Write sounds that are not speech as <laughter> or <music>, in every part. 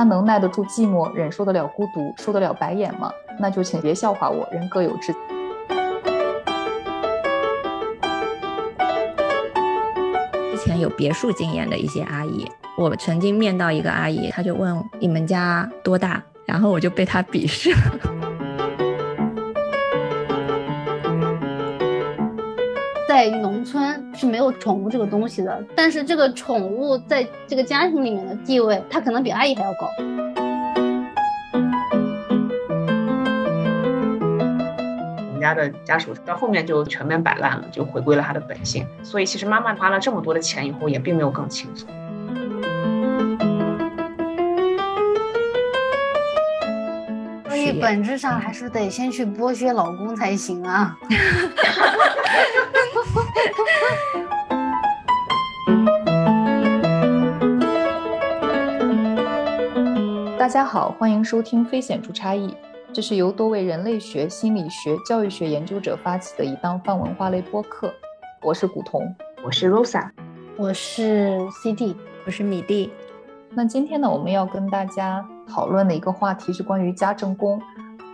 他能耐得住寂寞，忍受得了孤独，受得了白眼吗？那就请别笑话我，人各有志。之前有别墅经验的一些阿姨，我曾经面到一个阿姨，她就问你们家多大，然后我就被她鄙视了。<laughs> 在农村是没有宠物这个东西的，但是这个宠物在这个家庭里面的地位，它可能比阿姨还要高。我们家的家属到后面就全面摆烂了，就回归了他的本性。所以其实妈妈花了这么多的钱以后，也并没有更轻松。所以本质上还是得先去剥削老公才行啊。<laughs> 大家好，欢迎收听《非显著差异》，这是由多位人类学、心理学、教育学研究者发起的一档泛文化类播客。我是古潼，我是 Rosa，我是 CD，我是米蒂。那今天呢，我们要跟大家讨论的一个话题是关于家政工。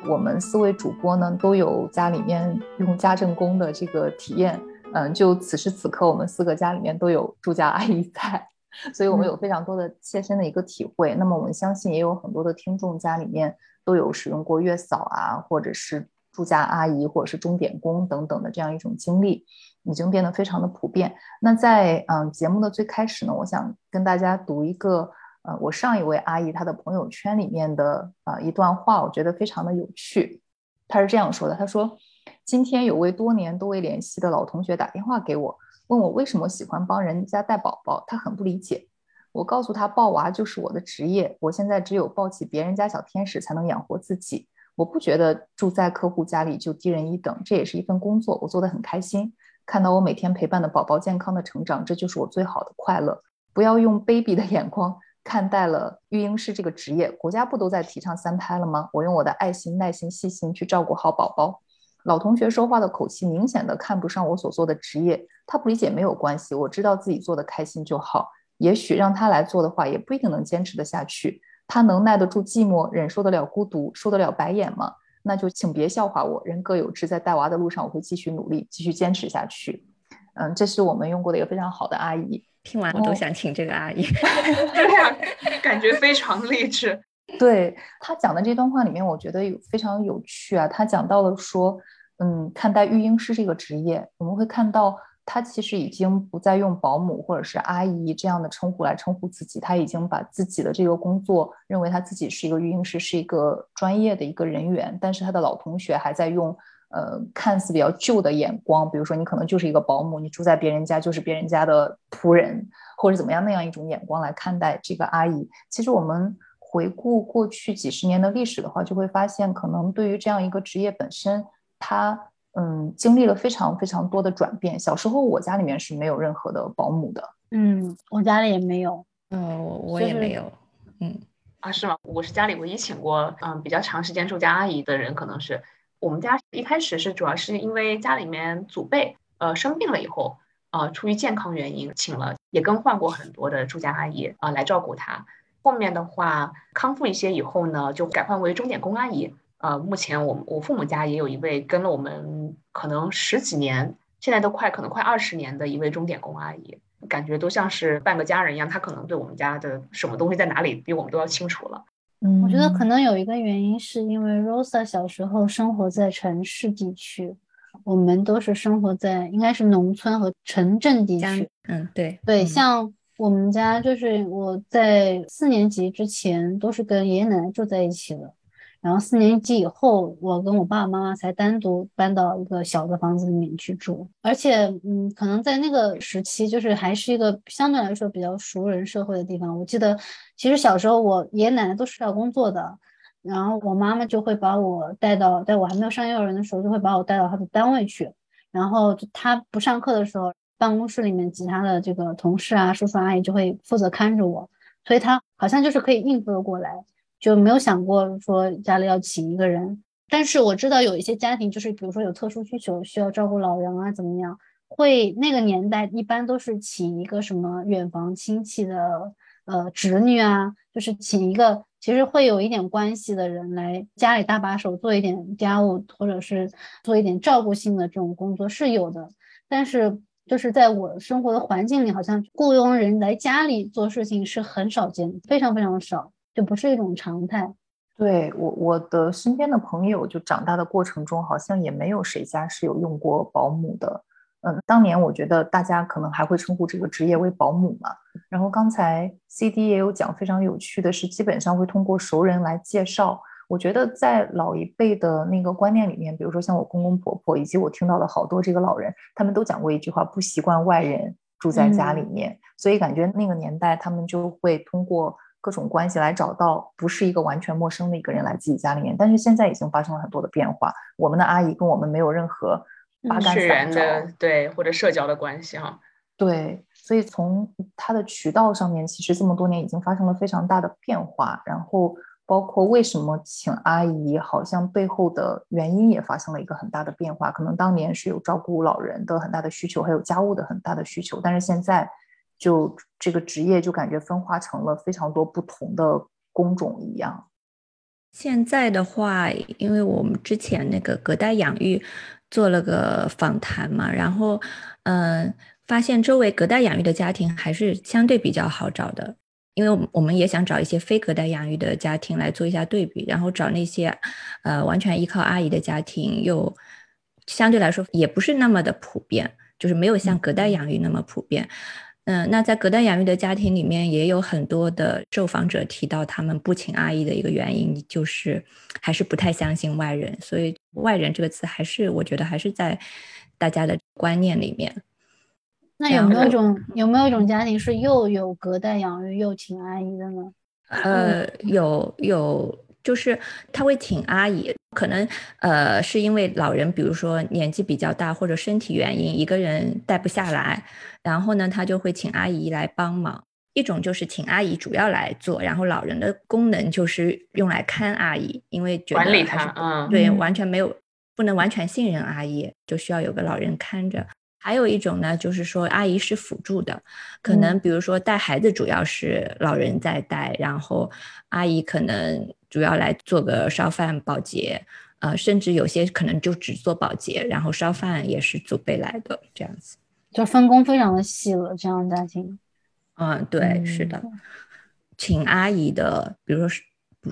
我们四位主播呢，都有家里面用家政工的这个体验。嗯，就此时此刻，我们四个家里面都有住家阿姨在，<laughs> 所以我们有非常多的切身的一个体会。那么我们相信也有很多的听众家里面都有使用过月嫂啊，或者是住家阿姨，或者是钟点工等等的这样一种经历，已经变得非常的普遍。那在嗯节目的最开始呢，我想跟大家读一个呃我上一位阿姨她的朋友圈里面的呃一段话，我觉得非常的有趣。她是这样说的，她说。今天有位多年都未联系的老同学打电话给我，问我为什么喜欢帮人家带宝宝，他很不理解。我告诉他，抱娃就是我的职业，我现在只有抱起别人家小天使才能养活自己。我不觉得住在客户家里就低人一等，这也是一份工作，我做得很开心。看到我每天陪伴的宝宝健康的成长，这就是我最好的快乐。不要用卑鄙的眼光看待了育婴师这个职业，国家不都在提倡三胎了吗？我用我的爱心、耐心、细心去照顾好宝宝。老同学说话的口气明显的看不上我所做的职业，他不理解没有关系，我知道自己做的开心就好。也许让他来做的话，也不一定能坚持得下去。他能耐得住寂寞，忍受得了孤独，受得了白眼吗？那就请别笑话我，人各有志，在带娃的路上，我会继续努力，继续坚持下去。嗯，这是我们用过的一个非常好的阿姨，听完我都想请这个阿姨，<laughs> 对呀，感觉非常励志。对他讲的这段话里面，我觉得有非常有趣啊。他讲到了说。嗯，看待育婴师这个职业，我们会看到他其实已经不再用保姆或者是阿姨这样的称呼来称呼自己，他已经把自己的这个工作认为他自己是一个育婴师，是一个专业的一个人员。但是他的老同学还在用呃看似比较旧的眼光，比如说你可能就是一个保姆，你住在别人家就是别人家的仆人，或者怎么样那样一种眼光来看待这个阿姨。其实我们回顾过去几十年的历史的话，就会发现，可能对于这样一个职业本身。他嗯，经历了非常非常多的转变。小时候，我家里面是没有任何的保姆的。嗯，我家里也没有。嗯，我我也没有。嗯，啊，是吗？我是家里唯一请过嗯比较长时间住家阿姨的人，可能是我们家一开始是主要是因为家里面祖辈呃生病了以后，呃出于健康原因，请了也更换过很多的住家阿姨啊来照顾他。后面的话康复一些以后呢，就改换为钟点工阿姨。呃，目前我我父母家也有一位跟了我们可能十几年，现在都快可能快二十年的一位钟点工阿姨，感觉都像是半个家人一样。她可能对我们家的什么东西在哪里，比我们都要清楚了。嗯，我觉得可能有一个原因是因为 Rosa 小时候生活在城市地区，我们都是生活在应该是农村和城镇地区。嗯，对对，像我们家就是我在四年级之前都是跟爷爷奶奶住在一起的。然后四年级以后，我跟我爸爸妈妈才单独搬到一个小的房子里面去住。而且，嗯，可能在那个时期，就是还是一个相对来说比较熟人社会的地方。我记得，其实小时候我爷爷奶奶都是要工作的，然后我妈妈就会把我带到，在我还没有上幼儿园的时候，就会把我带到她的单位去。然后她不上课的时候，办公室里面其他的这个同事啊、叔叔阿姨就会负责看着我，所以她好像就是可以应付的过来。就没有想过说家里要请一个人，但是我知道有一些家庭，就是比如说有特殊需求，需要照顾老人啊，怎么样？会那个年代一般都是请一个什么远房亲戚的呃侄女啊，就是请一个其实会有一点关系的人来家里搭把手做一点家务，或者是做一点照顾性的这种工作是有的，但是就是在我生活的环境里，好像雇佣人来家里做事情是很少见，非常非常少，就不是一种常态。对我，我的身边的朋友就长大的过程中，好像也没有谁家是有用过保姆的。嗯，当年我觉得大家可能还会称呼这个职业为保姆嘛。然后刚才 C D 也有讲，非常有趣的是，基本上会通过熟人来介绍。我觉得在老一辈的那个观念里面，比如说像我公公婆婆，以及我听到的好多这个老人，他们都讲过一句话：不习惯外人住在家里面。所以感觉那个年代，他们就会通过。各种关系来找到不是一个完全陌生的一个人来自己家里面，但是现在已经发生了很多的变化。我们的阿姨跟我们没有任何八竿子的对或者社交的关系哈。对，所以从它的渠道上面，其实这么多年已经发生了非常大的变化。然后包括为什么请阿姨，好像背后的原因也发生了一个很大的变化。可能当年是有照顾老人的很大的需求，还有家务的很大的需求，但是现在。就这个职业，就感觉分化成了非常多不同的工种一样。现在的话，因为我们之前那个隔代养育做了个访谈嘛，然后嗯，发现周围隔代养育的家庭还是相对比较好找的。因为我们我们也想找一些非隔代养育的家庭来做一下对比，然后找那些呃完全依靠阿姨的家庭，又相对来说也不是那么的普遍，就是没有像隔代养育那么普遍。嗯，那在隔代养育的家庭里面，也有很多的受访者提到，他们不请阿姨的一个原因，就是还是不太相信外人。所以“外人”这个词，还是我觉得还是在大家的观念里面。那有没有一种有没有一种家庭是又有隔代养育又请阿姨的呢？呃，有有。就是他会请阿姨，可能呃是因为老人，比如说年纪比较大或者身体原因，一个人带不下来，然后呢他就会请阿姨来帮忙。一种就是请阿姨主要来做，然后老人的功能就是用来看阿姨，因为觉得管理他，嗯，对，完全没有不能完全信任阿姨，就需要有个老人看着。还有一种呢，就是说阿姨是辅助的，可能比如说带孩子主要是老人在带，然后阿姨可能主要来做个烧饭保洁，呃，甚至有些可能就只做保洁，然后烧饭也是祖辈来的这样子，就分工非常的细了。这样的家庭，嗯，对，是的，请阿姨的，比如说是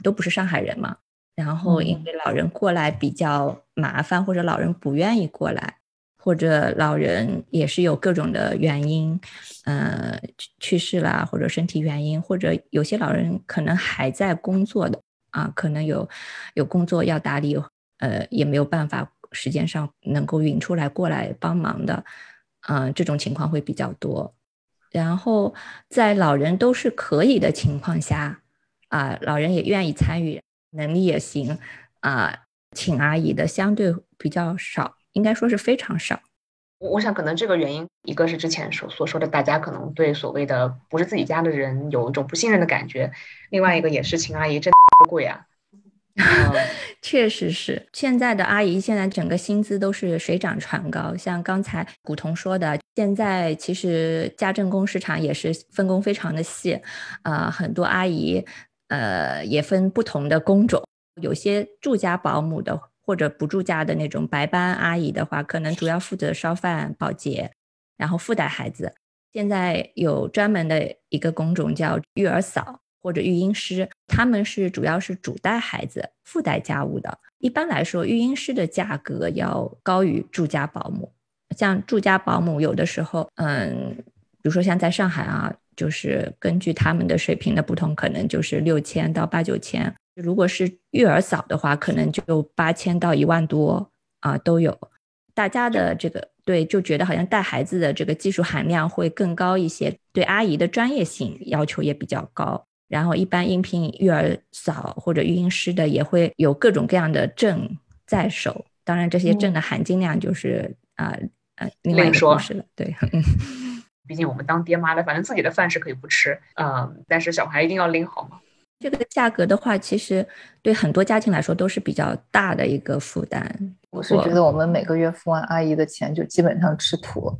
都不是上海人嘛，然后因为老人过来比较麻烦，或者老人不愿意过来。或者老人也是有各种的原因，呃，去世啦，或者身体原因，或者有些老人可能还在工作的啊，可能有有工作要打理，呃，也没有办法时间上能够匀出来过来帮忙的，嗯，这种情况会比较多。然后在老人都是可以的情况下，啊，老人也愿意参与，能力也行，啊，请阿姨的相对比较少。应该说是非常少，我我想可能这个原因，一个是之前所所说的，大家可能对所谓的不是自己家的人有一种不信任的感觉，另外一个也是秦阿姨真贵啊，<laughs> 确实是现在的阿姨，现在整个薪资都是水涨船高，像刚才古潼说的，现在其实家政工市场也是分工非常的细，呃，很多阿姨呃也分不同的工种，有些住家保姆的。或者不住家的那种白班阿姨的话，可能主要负责烧饭、保洁，然后附带孩子。现在有专门的一个工种叫育儿嫂或者育婴师，他们是主要是主带孩子、附带家务的。一般来说，育婴师的价格要高于住家保姆。像住家保姆，有的时候，嗯，比如说像在上海啊，就是根据他们的水平的不同，可能就是六千到八九千。如果是育儿嫂的话，可能就八千到一万多啊都有。大家的这个对就觉得好像带孩子的这个技术含量会更高一些，对阿姨的专业性要求也比较高。然后一般应聘育儿嫂或者育婴师的也会有各种各样的证在手，当然这些证的含金量就是啊呃另外说是了。对，<laughs> 毕竟我们当爹妈的，反正自己的饭是可以不吃，嗯，但是小孩一定要拎好嘛。这个价格的话，其实对很多家庭来说都是比较大的一个负担。我是觉得我们每个月付完阿姨的钱，就基本上吃土。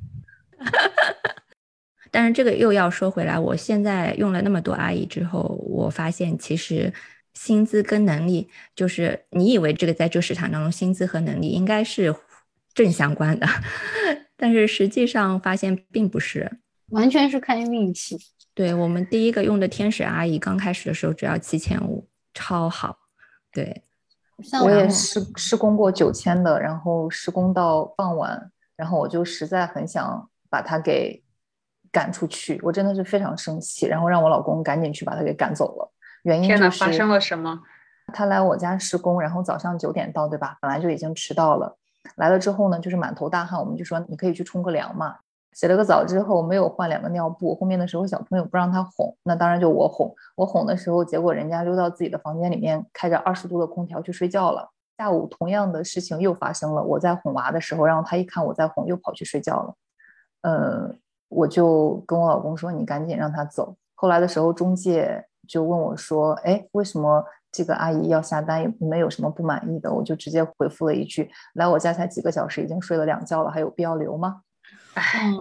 <laughs> 但是这个又要说回来，我现在用了那么多阿姨之后，我发现其实薪资跟能力，就是你以为这个在这个市场当中，薪资和能力应该是正相关的，<laughs> 但是实际上发现并不是，完全是看运气。对我们第一个用的天使阿姨，刚开始的时候只要七千五，超好。对，我也施施工过九千的，然后施工到傍晚，然后我就实在很想把它给赶出去，我真的是非常生气，然后让我老公赶紧去把他给赶走了。原因就是发生了什么？他来我家施工，然后早上九点到，对吧？本来就已经迟到了，来了之后呢，就是满头大汗，我们就说你可以去冲个凉嘛。洗了个澡之后没有换两个尿布，后面的时候小朋友不让他哄，那当然就我哄。我哄的时候，结果人家溜到自己的房间里面，开着二十度的空调去睡觉了。下午同样的事情又发生了，我在哄娃的时候，然后他一看我在哄，又跑去睡觉了。呃，我就跟我老公说：“你赶紧让他走。”后来的时候，中介就问我说：“哎，为什么这个阿姨要下单？你们有什么不满意的？”我就直接回复了一句：“来我家才几个小时，已经睡了两觉了，还有必要留吗？”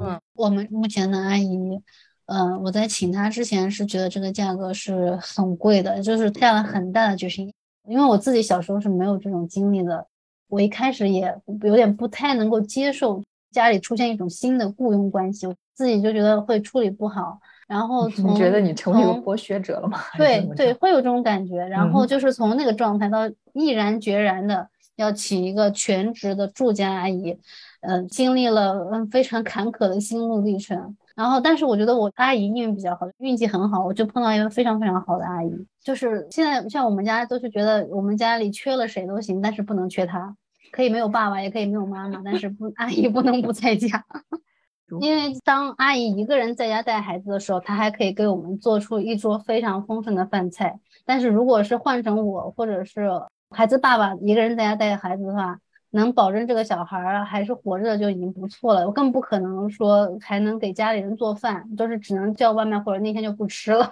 嗯，我们目前的阿姨，嗯，我在请她之前是觉得这个价格是很贵的，就是下了很大的决心。因为我自己小时候是没有这种经历的，我一开始也有点不太能够接受家里出现一种新的雇佣关系，我自己就觉得会处理不好。然后 <laughs> 你觉得你成为一个剥削者了吗？对对，会有这种感觉。然后就是从那个状态到毅然决然的要请一个全职的住家阿姨。嗯，经历了嗯非常坎坷的心路历程，然后但是我觉得我阿姨运比较好，运气很好，我就碰到一个非常非常好的阿姨。就是现在像我们家都是觉得我们家里缺了谁都行，但是不能缺她，可以没有爸爸，也可以没有妈妈，但是不 <laughs> 阿姨不能不在家。<laughs> 因为当阿姨一个人在家带孩子的时候，她还可以给我们做出一桌非常丰盛的饭菜。但是如果是换成我或者是孩子爸爸一个人在家带孩子的话，能保证这个小孩儿还是活着的就已经不错了，我更不可能说还能给家里人做饭，都是只能叫外卖或者那天就不吃了。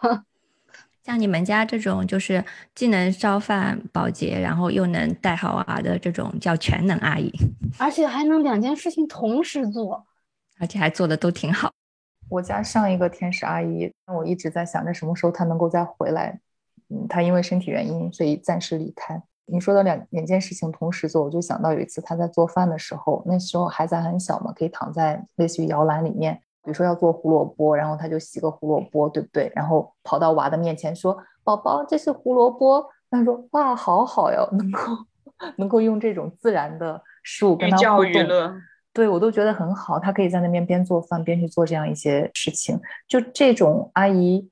像你们家这种，就是既能烧饭保洁，然后又能带好娃的这种，叫全能阿姨，而且还能两件事情同时做，而且还做的都挺好。我家上一个天使阿姨，我一直在想着什么时候她能够再回来。嗯，她因为身体原因，所以暂时离开。你说的两两件事情同时做，我就想到有一次她在做饭的时候，那时候孩子还很小嘛，可以躺在类似于摇篮里面，比如说要做胡萝卜，然后他就洗个胡萝卜，对不对？然后跑到娃的面前说：“宝宝，这是胡萝卜。”他说：“哇，好好哟，能够能够用这种自然的食物跟他互动，对我都觉得很好。他可以在那边边做饭边去做这样一些事情，就这种阿姨。”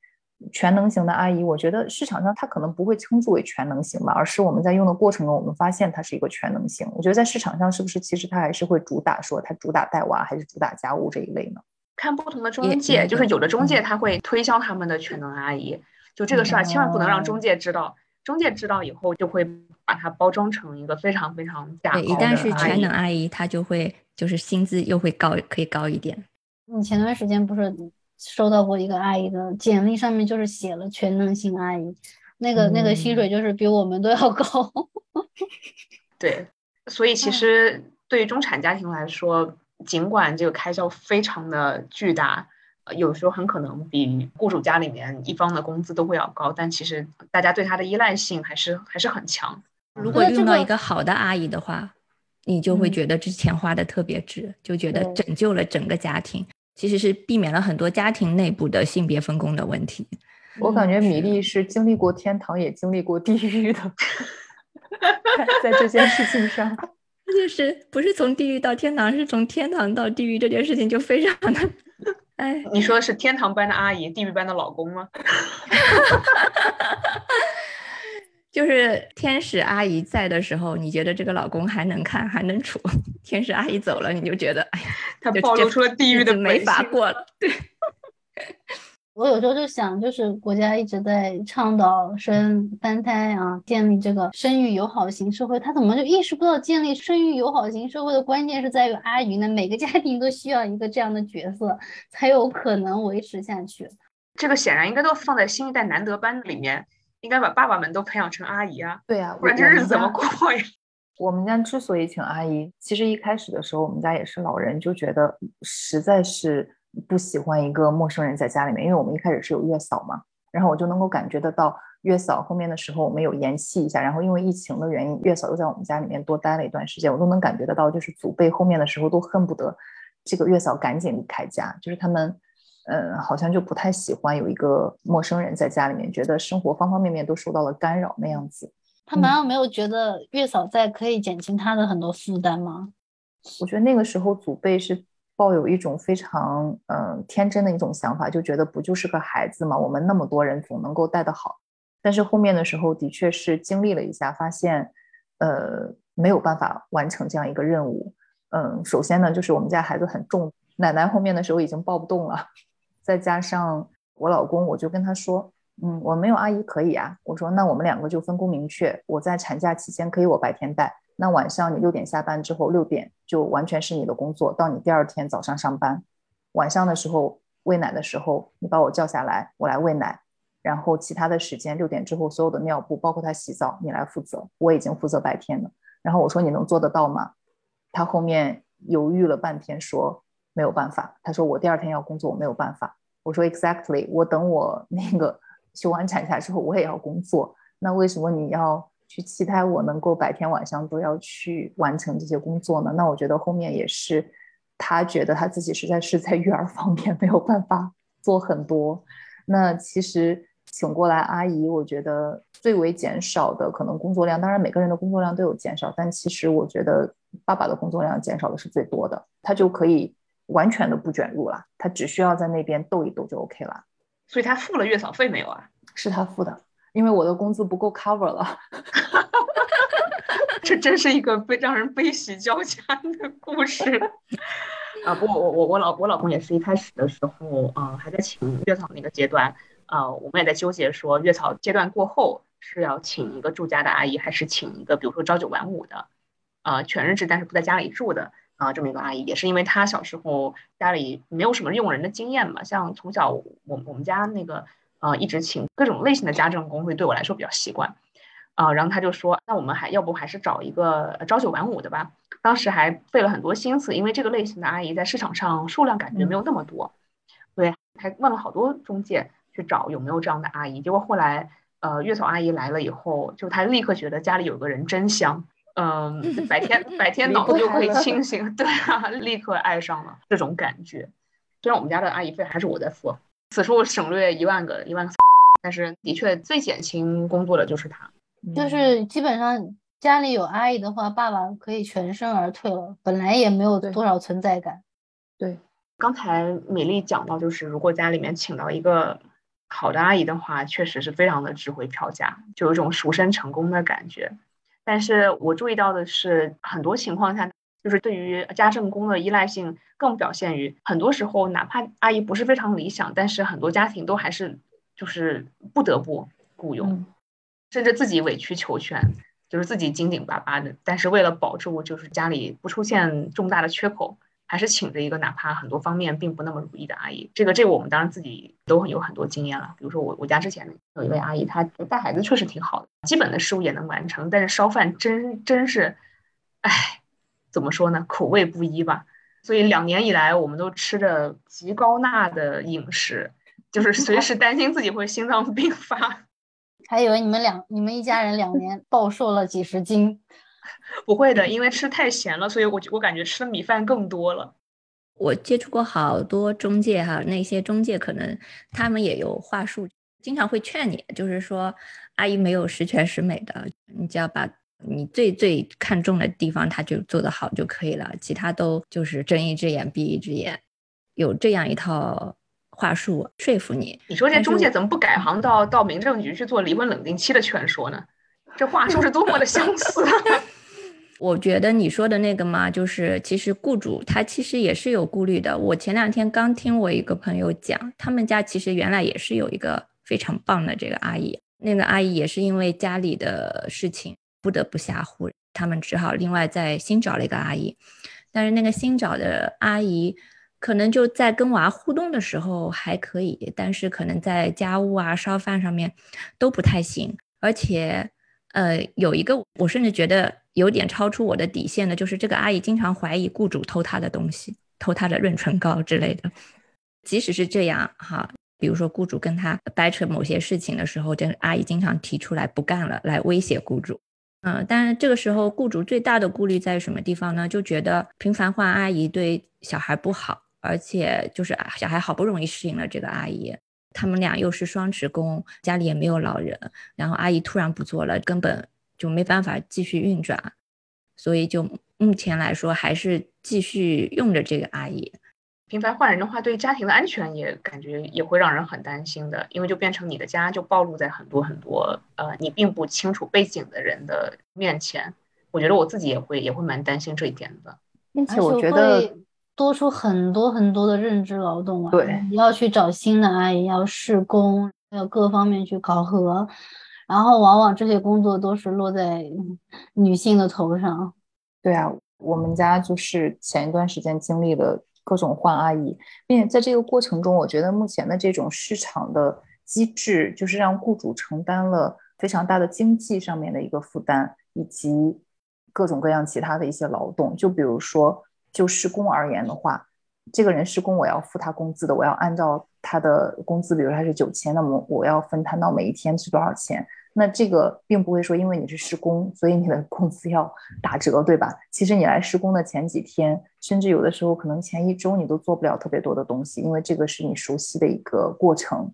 全能型的阿姨，我觉得市场上她可能不会称之为全能型吧，而是我们在用的过程中，我们发现它是一个全能型。我觉得在市场上是不是其实它还是会主打说它主打带娃还是主打家务这一类呢？看不同的中介，就是有的中介他会推销他们的全能阿姨，就这个事儿千万不能让中介知道，中介知道以后就会把它包装成一个非常非常假对，一旦是全能阿姨，她就会就是薪资又会高，可以高一点。你前段时间不是？收到过一个阿姨的简历，上面就是写了全能型阿姨，那个那个薪水就是比我们都要高。<laughs> 对，所以其实对于中产家庭来说，尽管这个开销非常的巨大，有时候很可能比雇主家里面一方的工资都会要高，但其实大家对他的依赖性还是还是很强。如果遇到一个好的阿姨的话，你就会觉得这钱花的特别值，就觉得拯救了整个家庭。其实是避免了很多家庭内部的性别分工的问题。我感觉米粒是经历过天堂，也经历过地狱的，<laughs> 在这件事情上，就是不是从地狱到天堂，是从天堂到地狱，这件事情就非常的，哎，你说的是天堂般的阿姨，地狱般的老公吗？<laughs> 就是天使阿姨在的时候，你觉得这个老公还能看还能处；<laughs> 天使阿姨走了，你就觉得哎呀，他暴露出了地狱的没法过了。对，我有时候就想，就是国家一直在倡导生三胎啊，建立这个生育友好型社会，他怎么就意识不到建立生育友好型社会的关键是在于阿姨呢？每个家庭都需要一个这样的角色，才有可能维持下去。这个显然应该都放在新一代难得班里面。应该把爸爸们都培养成阿姨啊！对呀，不然这日子怎么过呀？<laughs> 我们家之所以请阿姨，其实一开始的时候，我们家也是老人，就觉得实在是不喜欢一个陌生人在家里面，因为我们一开始是有月嫂嘛，然后我就能够感觉得到月嫂后面的时候，我们有延期一下，然后因为疫情的原因，月嫂又在我们家里面多待了一段时间，我都能感觉得到，就是祖辈后面的时候都恨不得这个月嫂赶紧离开家，就是他们，嗯，好像就不太喜欢有一个陌生人在家里面，觉得生活方方面面都受到了干扰那样子。他难道没有觉得月嫂在可以减轻他的很多负担吗？我觉得那个时候祖辈是。抱有一种非常嗯天真的一种想法，就觉得不就是个孩子嘛，我们那么多人总能够带得好。但是后面的时候，的确是经历了一下，发现呃没有办法完成这样一个任务。嗯，首先呢，就是我们家孩子很重，奶奶后面的时候已经抱不动了，再加上我老公，我就跟他说，嗯，我没有阿姨可以啊。我说那我们两个就分工明确，我在产假期间可以我白天带。那晚上你六点下班之后，六点就完全是你的工作，到你第二天早上上班。晚上的时候喂奶的时候，你把我叫下来，我来喂奶。然后其他的时间，六点之后所有的尿布，包括他洗澡，你来负责。我已经负责白天了。然后我说你能做得到吗？他后面犹豫了半天，说没有办法。他说我第二天要工作，我没有办法。我说 exactly，我等我那个 <laughs> 休完产假之后，我也要工作。那为什么你要？去期待我能够白天晚上都要去完成这些工作呢？那我觉得后面也是他觉得他自己实在是在育儿方面没有办法做很多。那其实请过来阿姨，我觉得最为减少的可能工作量，当然每个人的工作量都有减少，但其实我觉得爸爸的工作量减少的是最多的，他就可以完全的不卷入了，他只需要在那边逗一逗就 OK 了。所以他付了月嫂费没有啊？是他付的。因为我的工资不够 cover 了，<laughs> 这真是一个悲让人悲喜交加的故事 <laughs> 啊！不过我我我老我老公也是一开始的时候，啊，还在请月嫂那个阶段，呃，我们也在纠结说月嫂阶段过后是要请一个住家的阿姨，还是请一个比如说朝九晚五的，呃，全日制但是不在家里住的啊这么一个阿姨，也是因为她小时候家里没有什么用人的经验嘛，像从小我我们家那个。呃，一直请各种类型的家政工会对我来说比较习惯，啊，然后他就说，那我们还要不还是找一个朝九晚五的吧？当时还费了很多心思，因为这个类型的阿姨在市场上数量感觉没有那么多，对，还问了好多中介去找有没有这样的阿姨。结果后来，呃，月嫂阿姨来了以后，就她立刻觉得家里有个人真香，嗯，白天白 <laughs> 天脑子就可以清醒，<laughs> 对啊，立刻爱上了这种感觉。虽然我们家的阿姨费还是我在付。此处省略一万个一万个，但是的确最减轻工作的就是他，就是基本上家里有阿姨的话，爸爸可以全身而退了，本来也没有多少存在感。对，刚才美丽讲到，就是如果家里面请到一个好的阿姨的话，确实是非常的值回票价，就有一种赎身成功的感觉。但是我注意到的是，很多情况下。就是对于家政工的依赖性更表现于很多时候，哪怕阿姨不是非常理想，但是很多家庭都还是就是不得不雇佣，甚至自己委曲求全，就是自己紧紧巴巴的，但是为了保住就是家里不出现重大的缺口，还是请着一个哪怕很多方面并不那么如意的阿姨。这个这个我们当然自己都有很多经验了。比如说我我家之前有一位阿姨，她带孩子确实挺好的，基本的事务也能完成，但是烧饭真真是，唉。怎么说呢？口味不一吧，所以两年以来，我们都吃着极高钠的饮食，就是随时担心自己会心脏病发。<laughs> 还以为你们两你们一家人两年暴瘦了几十斤，不会的，因为吃太咸了，所以我我感觉吃的米饭更多了。我接触过好多中介哈，那些中介可能他们也有话术，经常会劝你，就是说阿姨没有十全十美的，你只要把。你最最看重的地方，他就做得好就可以了，其他都就是睁一只眼闭一只眼，有这样一套话术说服你。你说这中介怎么不改行到到民政局去做离婚冷静期的劝说呢？这话术是多么的相似。<laughs> 我觉得你说的那个嘛，就是其实雇主他其实也是有顾虑的。我前两天刚听我一个朋友讲，他们家其实原来也是有一个非常棒的这个阿姨，那个阿姨也是因为家里的事情。不得不下户，他们只好另外再新找了一个阿姨，但是那个新找的阿姨可能就在跟娃互动的时候还可以，但是可能在家务啊、烧饭上面都不太行。而且，呃，有一个我甚至觉得有点超出我的底线的，就是这个阿姨经常怀疑雇主偷她的东西，偷她的润唇膏之类的。即使是这样，哈。比如说雇主跟他掰扯某些事情的时候，这阿姨经常提出来不干了，来威胁雇主。嗯，但是这个时候雇主最大的顾虑在于什么地方呢？就觉得频繁换阿姨对小孩不好，而且就是小孩好不容易适应了这个阿姨，他们俩又是双职工，家里也没有老人，然后阿姨突然不做了，根本就没办法继续运转，所以就目前来说还是继续用着这个阿姨。频繁换人的话，对家庭的安全也感觉也会让人很担心的，因为就变成你的家就暴露在很多很多呃你并不清楚背景的人的面前。我觉得我自己也会也会蛮担心这一点的，并且我觉得多出很多很多的认知劳动啊，对，你要去找新的阿姨，要试工，要各方面去考核，然后往往这些工作都是落在女性的头上。对啊，我们家就是前一段时间经历了。各种换阿姨，并且在这个过程中，我觉得目前的这种市场的机制，就是让雇主承担了非常大的经济上面的一个负担，以及各种各样其他的一些劳动。就比如说，就施工而言的话，这个人施工，我要付他工资的，我要按照他的工资，比如他是九千，那么我要分摊到每一天是多少钱。那这个并不会说，因为你是施工，所以你的工资要打折，对吧？其实你来施工的前几天，甚至有的时候可能前一周你都做不了特别多的东西，因为这个是你熟悉的一个过程。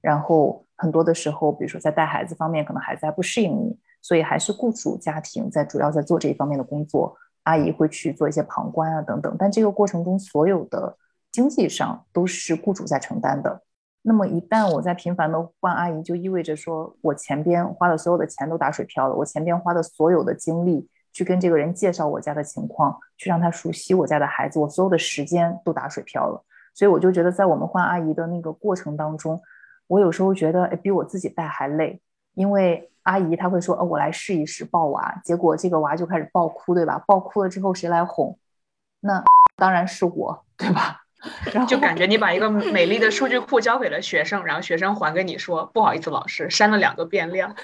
然后很多的时候，比如说在带孩子方面，可能孩子还不适应你，所以还是雇主家庭在主要在做这一方面的工作，阿姨会去做一些旁观啊等等。但这个过程中，所有的经济上都是雇主在承担的。那么一旦我在频繁的换阿姨，就意味着说我前边花的所有的钱都打水漂了。我前边花的所有的精力去跟这个人介绍我家的情况，去让他熟悉我家的孩子，我所有的时间都打水漂了。所以我就觉得，在我们换阿姨的那个过程当中，我有时候觉得，比我自己带还累。因为阿姨她会说，哦，我来试一试抱娃，结果这个娃就开始爆哭，对吧？爆哭了之后谁来哄？那当然是我，对吧？然后就感觉你把一个美丽的数据库交给了学生，然后学生还给你说：“不好意思，老师删了两个变量。<laughs> ”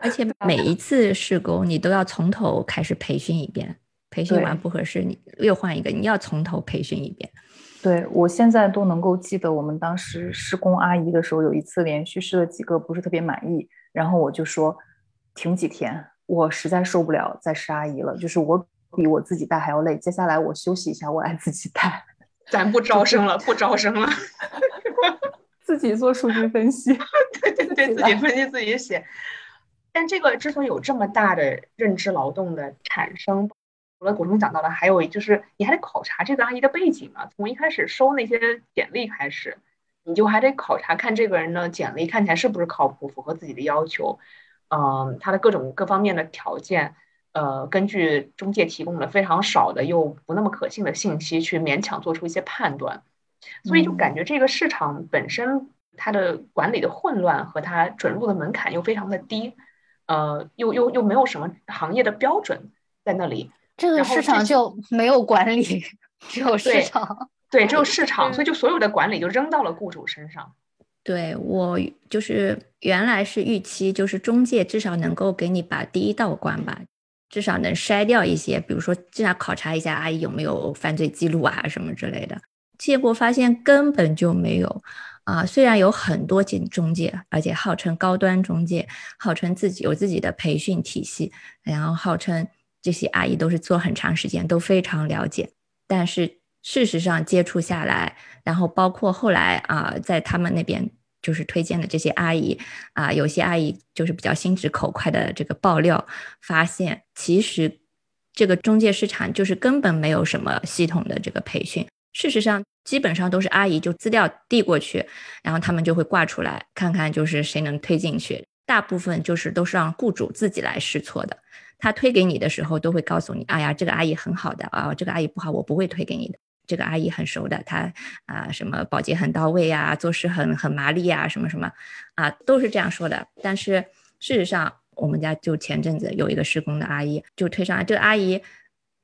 而且每一次试工你都要从头开始培训一遍，培训完不合适你又换一个，你要从头培训一遍。对我现在都能够记得，我们当时施工阿姨的时候，有一次连续试了几个不是特别满意，然后我就说停几天，我实在受不了再试阿姨了，就是我。比我自己带还要累。接下来我休息一下，我来自己带。<laughs> 咱不招生了，不招生了，<laughs> 自己做数据分析。<laughs> 对对对，自己分析自己写。但这个之所以有这么大的认知劳动的产生，除了古中讲到的，还有就是你还得考察这个阿姨的背景啊。从一开始收那些简历开始，你就还得考察看这个人的简历看起来是不是靠谱，符合自己的要求。嗯，他的各种各方面的条件。呃，根据中介提供的非常少的又不那么可信的信息，去勉强做出一些判断，所以就感觉这个市场本身它的管理的混乱和它准入的门槛又非常的低，呃，又又又没有什么行业的标准在那里，这个市场就没有管理，只有市场，对，只有市场，所以就所有的管理就扔到了雇主身上。对我就是原来是预期，就是中介至少能够给你把第一道关吧。至少能筛掉一些，比如说至少考察一下阿姨有没有犯罪记录啊什么之类的。结果发现根本就没有啊！虽然有很多中中介，而且号称高端中介，号称自己有自己的培训体系，然后号称这些阿姨都是做很长时间，都非常了解。但是事实上接触下来，然后包括后来啊，在他们那边。就是推荐的这些阿姨啊，有些阿姨就是比较心直口快的这个爆料，发现其实这个中介市场就是根本没有什么系统的这个培训。事实上，基本上都是阿姨就资料递过去，然后他们就会挂出来看看，就是谁能推进去。大部分就是都是让雇主自己来试错的。他推给你的时候，都会告诉你，哎呀，这个阿姨很好的啊，这个阿姨不好，我不会推给你的。这个阿姨很熟的，她啊什么保洁很到位呀，做事很很麻利呀，什么什么啊都是这样说的。但是事实上，我们家就前阵子有一个施工的阿姨就推上来，这个阿姨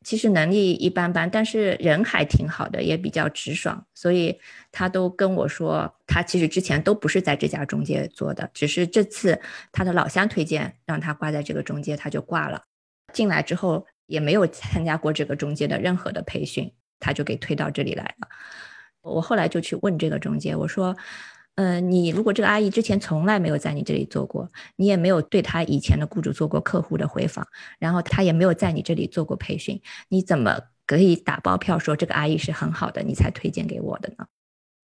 其实能力一般般，但是人还挺好的，也比较直爽，所以她都跟我说，她其实之前都不是在这家中介做的，只是这次她的老乡推荐让她挂在这个中介，她就挂了。进来之后也没有参加过这个中介的任何的培训。他就给推到这里来了，我后来就去问这个中介，我说。呃，你如果这个阿姨之前从来没有在你这里做过，你也没有对她以前的雇主做过客户的回访，然后她也没有在你这里做过培训，你怎么可以打包票说这个阿姨是很好的，你才推荐给我的呢？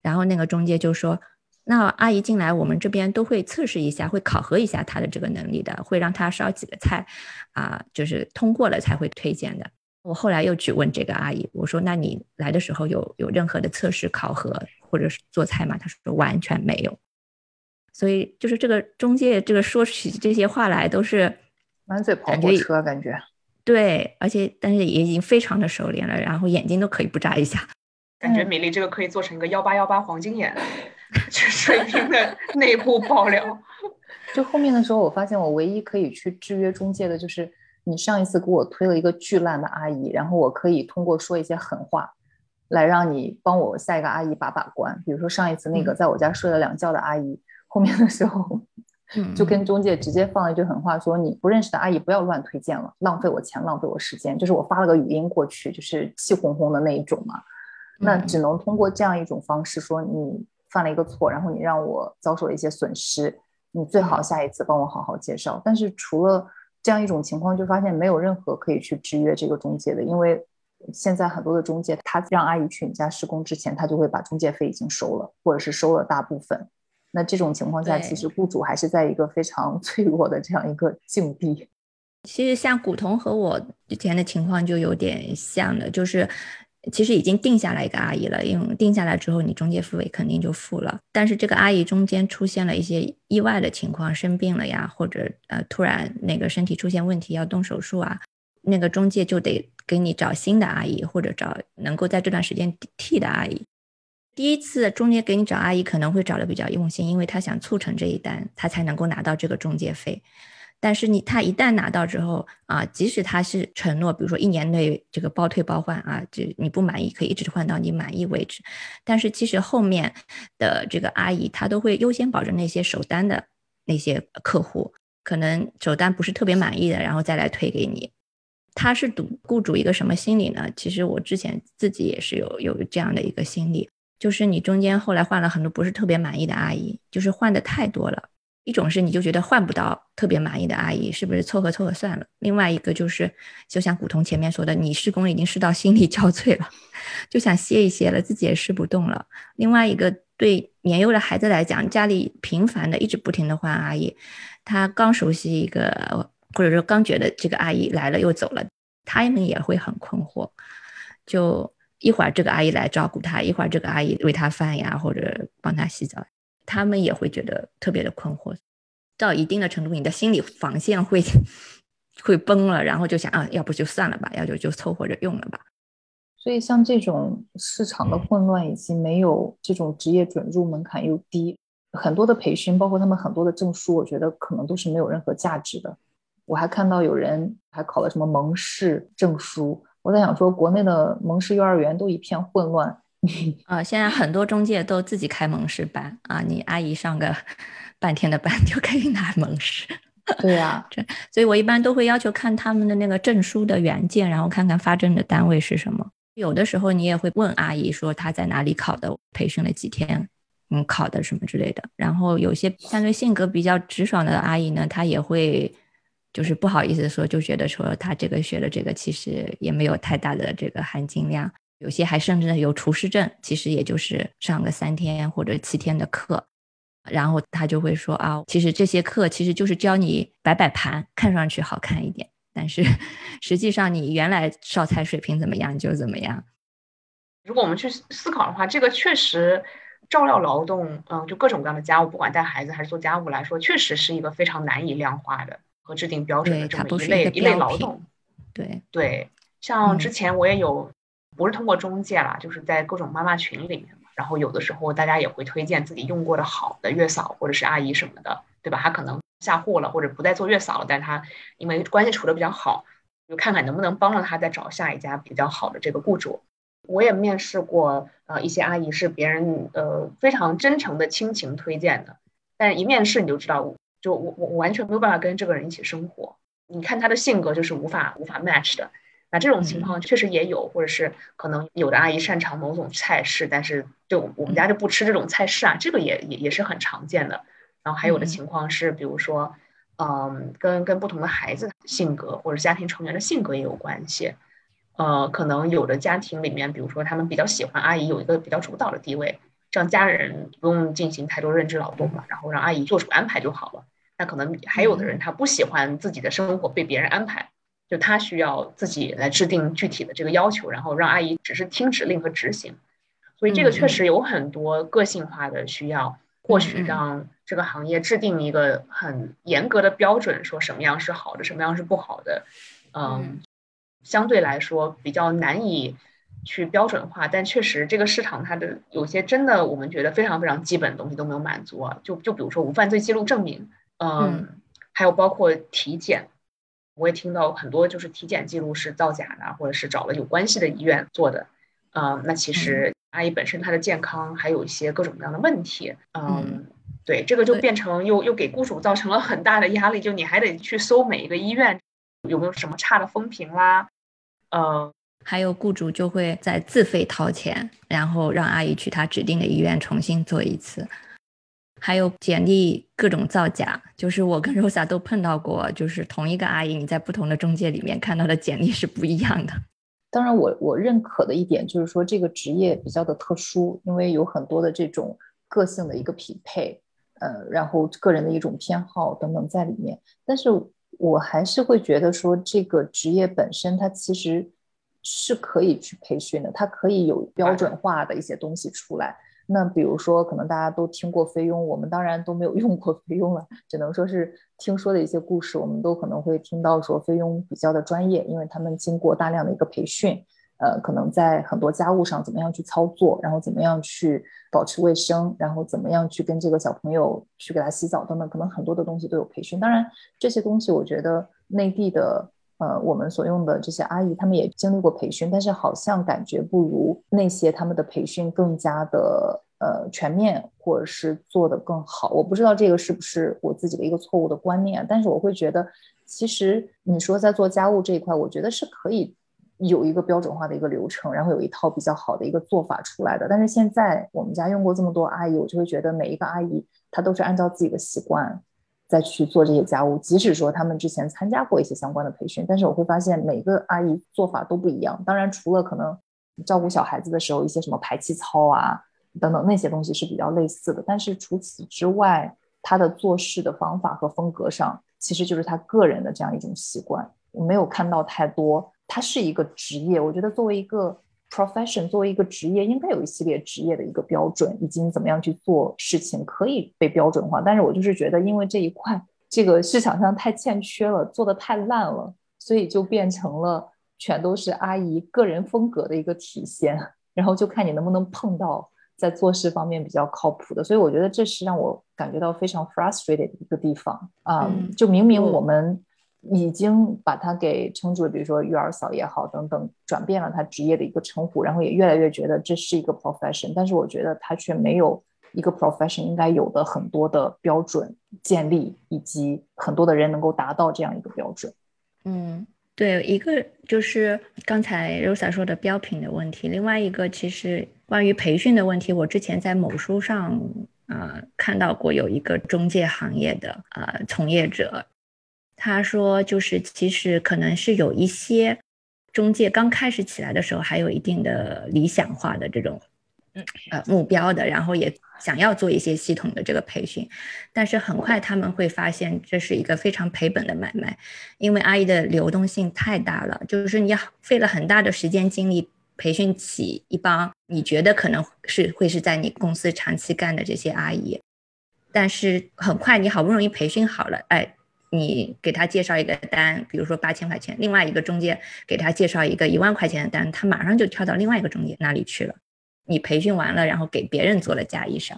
然后那个中介就说，那阿姨进来，我们这边都会测试一下，会考核一下她的这个能力的，会让她烧几个菜，啊，就是通过了才会推荐的。我后来又去问这个阿姨，我说：“那你来的时候有有任何的测试考核或者是做菜吗？”她说：“完全没有。”所以就是这个中介，这个说起这些话来都是满嘴跑火车，感觉对，而且但是也已经非常的熟练了，然后眼睛都可以不眨一下。<laughs> 感觉米粒这个可以做成一个幺八幺八黄金眼，水平的内部爆料。<laughs> 就后面的时候，我发现我唯一可以去制约中介的就是。你上一次给我推了一个巨烂的阿姨，然后我可以通过说一些狠话，来让你帮我下一个阿姨把把关。比如说上一次那个在我家睡了两觉的阿姨，后面的时候 <laughs> 就跟中介直接放了一句狠话，说你不认识的阿姨不要乱推荐了，浪费我钱，浪费我时间。就是我发了个语音过去，就是气哄哄的那一种嘛。那只能通过这样一种方式说你犯了一个错，然后你让我遭受了一些损失，你最好下一次帮我好好介绍。但是除了这样一种情况，就发现没有任何可以去制约这个中介的，因为现在很多的中介，他让阿姨去你家施工之前，他就会把中介费已经收了，或者是收了大部分。那这种情况下，其实雇主还是在一个非常 <laughs> 脆弱的这样一个境地。其实像古潼和我之前的情况就有点像的，就是。其实已经定下来一个阿姨了，因为定下来之后，你中介付费肯定就付了。但是这个阿姨中间出现了一些意外的情况，生病了呀，或者呃突然那个身体出现问题要动手术啊，那个中介就得给你找新的阿姨，或者找能够在这段时间替的阿姨。第一次中介给你找阿姨可能会找的比较用心，因为他想促成这一单，他才能够拿到这个中介费。但是你他一旦拿到之后啊，即使他是承诺，比如说一年内这个包退包换啊，就你不满意可以一直换到你满意为止。但是其实后面的这个阿姨她都会优先保证那些首单的那些客户，可能首单不是特别满意的，然后再来推给你。他是赌雇主一个什么心理呢？其实我之前自己也是有有这样的一个心理，就是你中间后来换了很多不是特别满意的阿姨，就是换的太多了。一种是你就觉得换不到特别满意的阿姨，是不是凑合凑合算了？另外一个就是，就像古潼前面说的，你施工已经施到心力交瘁了，<laughs> 就想歇一歇了，自己也施不动了。另外一个对年幼的孩子来讲，家里频繁的一直不停的换阿姨，他刚熟悉一个，或者说刚觉得这个阿姨来了又走了，他们也会很困惑，就一会儿这个阿姨来照顾他，一会儿这个阿姨喂他饭呀，或者帮他洗澡。他们也会觉得特别的困惑，到一定的程度，你的心理防线会会崩了，然后就想啊，要不就算了吧，要不就凑合着用了吧。所以像这种市场的混乱，以及没有这种职业准入门槛又低，很多的培训，包括他们很多的证书，我觉得可能都是没有任何价值的。我还看到有人还考了什么蒙氏证书，我在想说，国内的蒙氏幼儿园都一片混乱。啊，<laughs> 现在很多中介都自己开蒙氏班啊，你阿姨上个 <laughs> 半天的班就可以拿蒙氏。对呀，这所以我一般都会要求看他们的那个证书的原件，然后看看发证的单位是什么。有的时候你也会问阿姨说她在哪里考的，培训了几天，嗯，考的什么之类的。然后有些相对性格比较直爽的阿姨呢，她也会就是不好意思说，就觉得说她这个学的这个其实也没有太大的这个含金量。有些还甚至有厨师证，其实也就是上个三天或者七天的课，然后他就会说啊，其实这些课其实就是教你摆摆盘，看上去好看一点，但是实际上你原来烧菜水平怎么样就怎么样。如果我们去思考的话，这个确实照料劳动，嗯，就各种各样的家务，不管带孩子还是做家务来说，确实是一个非常难以量化的和制定标准的这么一类一类劳动。对对，像之前我也有。不是通过中介啦，就是在各种妈妈群里面。然后有的时候大家也会推荐自己用过的好的月嫂或者是阿姨什么的，对吧？她可能下户了或者不再做月嫂了，但她因为关系处的比较好，就看看能不能帮着她再找下一家比较好的这个雇主。我也面试过，呃，一些阿姨是别人呃非常真诚的亲情推荐的，但一面试你就知道，就我我我完全没有办法跟这个人一起生活。你看他的性格就是无法无法 match 的。那这种情况确实也有，或者是可能有的阿姨擅长某种菜式，但是就我们家就不吃这种菜式啊，这个也也也是很常见的。然后还有的情况是，比如说，嗯，跟跟不同的孩子性格或者家庭成员的性格也有关系。呃，可能有的家庭里面，比如说他们比较喜欢阿姨有一个比较主导的地位，这样家人不用进行太多认知劳动嘛，然后让阿姨做出安排就好了。那可能还有的人他不喜欢自己的生活被别人安排。就他需要自己来制定具体的这个要求，然后让阿姨只是听指令和执行，所以这个确实有很多个性化的需要。或许让这个行业制定一个很严格的标准，说什么样是好的，什么样是不好的，嗯，相对来说比较难以去标准化。但确实，这个市场它的有些真的我们觉得非常非常基本的东西都没有满足啊。就就比如说无犯罪记录证明，嗯，还有包括体检。我也听到很多就是体检记录是造假的，或者是找了有关系的医院做的，嗯，那其实阿姨本身她的健康还有一些各种各样的问题，嗯，对，这个就变成又又给雇主造成了很大的压力，就你还得去搜每一个医院有没有什么差的风评啦，呃，还有雇主就会在自费掏钱，然后让阿姨去他指定的医院重新做一次。还有简历各种造假，就是我跟 <laughs> Rosa 都碰到过，就是同一个阿姨，你在不同的中介里面看到的简历是不一样的。当然，我我认可的一点就是说，这个职业比较的特殊，因为有很多的这种个性的一个匹配，呃，然后个人的一种偏好等等在里面。但是我还是会觉得说，这个职业本身它其实是可以去培训的，它可以有标准化的一些东西出来。那比如说，可能大家都听过菲佣，我们当然都没有用过菲佣了，只能说是听说的一些故事，我们都可能会听到说菲佣比较的专业，因为他们经过大量的一个培训，呃，可能在很多家务上怎么样去操作，然后怎么样去保持卫生，然后怎么样去跟这个小朋友去给他洗澡等等，可能很多的东西都有培训。当然这些东西，我觉得内地的。呃，我们所用的这些阿姨，她们也经历过培训，但是好像感觉不如那些他们的培训更加的呃全面，或者是做得更好。我不知道这个是不是我自己的一个错误的观念，但是我会觉得，其实你说在做家务这一块，我觉得是可以有一个标准化的一个流程，然后有一套比较好的一个做法出来的。但是现在我们家用过这么多阿姨，我就会觉得每一个阿姨她都是按照自己的习惯。再去做这些家务，即使说他们之前参加过一些相关的培训，但是我会发现每个阿姨做法都不一样。当然，除了可能照顾小孩子的时候一些什么排气操啊等等那些东西是比较类似的，但是除此之外，她的做事的方法和风格上，其实就是她个人的这样一种习惯。我没有看到太多，她是一个职业。我觉得作为一个。Profession 作为一个职业，应该有一系列职业的一个标准，以及你怎么样去做事情可以被标准化。但是我就是觉得，因为这一块这个市场上太欠缺了，做的太烂了，所以就变成了全都是阿姨个人风格的一个体现。然后就看你能不能碰到在做事方面比较靠谱的。所以我觉得这是让我感觉到非常 frustrated 的一个地方啊！就明明我们。已经把它给称作，比如说育儿嫂也好，等等，转变了他职业的一个称呼，然后也越来越觉得这是一个 profession，但是我觉得他却没有一个 profession 应该有的很多的标准建立，以及很多的人能够达到这样一个标准。嗯，对，一个就是刚才 Rosa 说的标品的问题，另外一个其实关于培训的问题，我之前在某书上呃看到过有一个中介行业的呃从业者。他说，就是其实可能是有一些中介刚开始起来的时候，还有一定的理想化的这种，呃目标的，然后也想要做一些系统的这个培训，但是很快他们会发现这是一个非常赔本的买卖，因为阿姨的流动性太大了，就是你费了很大的时间精力培训起一帮你觉得可能是会是在你公司长期干的这些阿姨，但是很快你好不容易培训好了，哎。你给他介绍一个单，比如说八千块钱，另外一个中介给他介绍一个一万块钱的单，他马上就跳到另外一个中介那里去了。你培训完了，然后给别人做了嫁衣裳，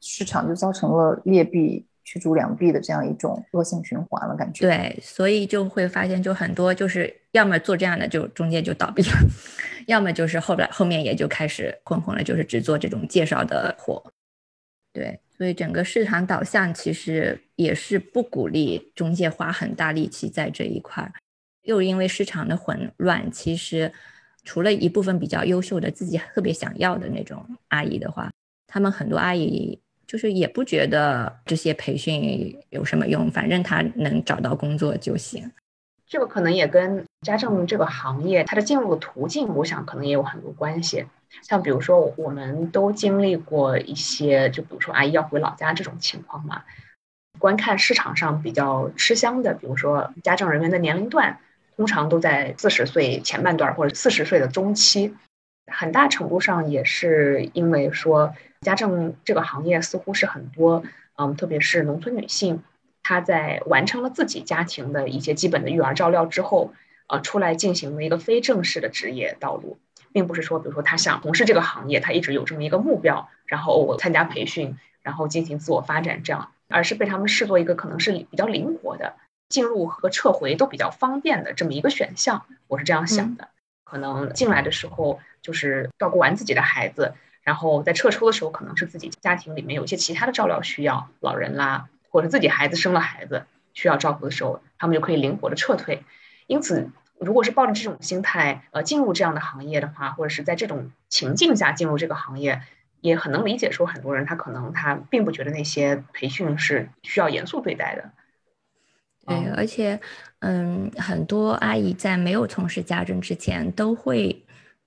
市场就造成了劣币驱逐良币的这样一种恶性循环了，感觉。对，所以就会发现，就很多就是要么做这样的，就中介就倒闭了，<laughs> 要么就是后来后面也就开始混混了，就是只做这种介绍的活。对。所以整个市场导向其实也是不鼓励中介花很大力气在这一块儿。又因为市场的混乱，其实除了一部分比较优秀的自己特别想要的那种阿姨的话，他们很多阿姨就是也不觉得这些培训有什么用，反正她能找到工作就行。这个可能也跟家政这个行业它的进入的途径，我想可能也有很多关系。像比如说，我们都经历过一些，就比如说阿姨要回老家这种情况嘛。观看市场上比较吃香的，比如说家政人员的年龄段，通常都在四十岁前半段或者四十岁的中期，很大程度上也是因为说家政这个行业似乎是很多，嗯，特别是农村女性。她在完成了自己家庭的一些基本的育儿照料之后，呃，出来进行了一个非正式的职业道路，并不是说，比如说她想从事这个行业，她一直有这么一个目标，然后我参加培训，然后进行自我发展这样，而是被他们视作一个可能是比较灵活的进入和撤回都比较方便的这么一个选项。我是这样想的，可能进来的时候就是照顾完自己的孩子，然后在撤出的时候，可能是自己家庭里面有一些其他的照料需要，老人啦。或者自己孩子生了孩子需要照顾的时候，他们就可以灵活的撤退。因此，如果是抱着这种心态，呃，进入这样的行业的话，或者是在这种情境下进入这个行业，也很能理解说很多人他可能他并不觉得那些培训是需要严肃对待的。对，而且，嗯，很多阿姨在没有从事家政之前，都会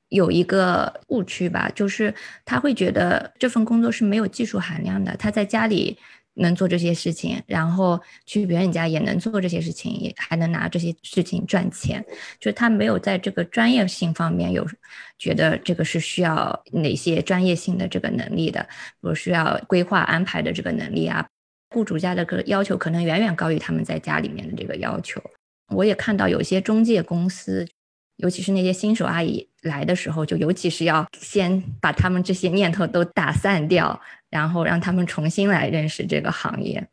有一个误区吧，就是她会觉得这份工作是没有技术含量的，她在家里。能做这些事情，然后去别人家也能做这些事情，也还能拿这些事情赚钱。就他没有在这个专业性方面有觉得这个是需要哪些专业性的这个能力的，比如需要规划安排的这个能力啊。雇主家的个要求可能远远高于他们在家里面的这个要求。我也看到有些中介公司，尤其是那些新手阿姨来的时候，就尤其是要先把他们这些念头都打散掉。然后让他们重新来认识这个行业。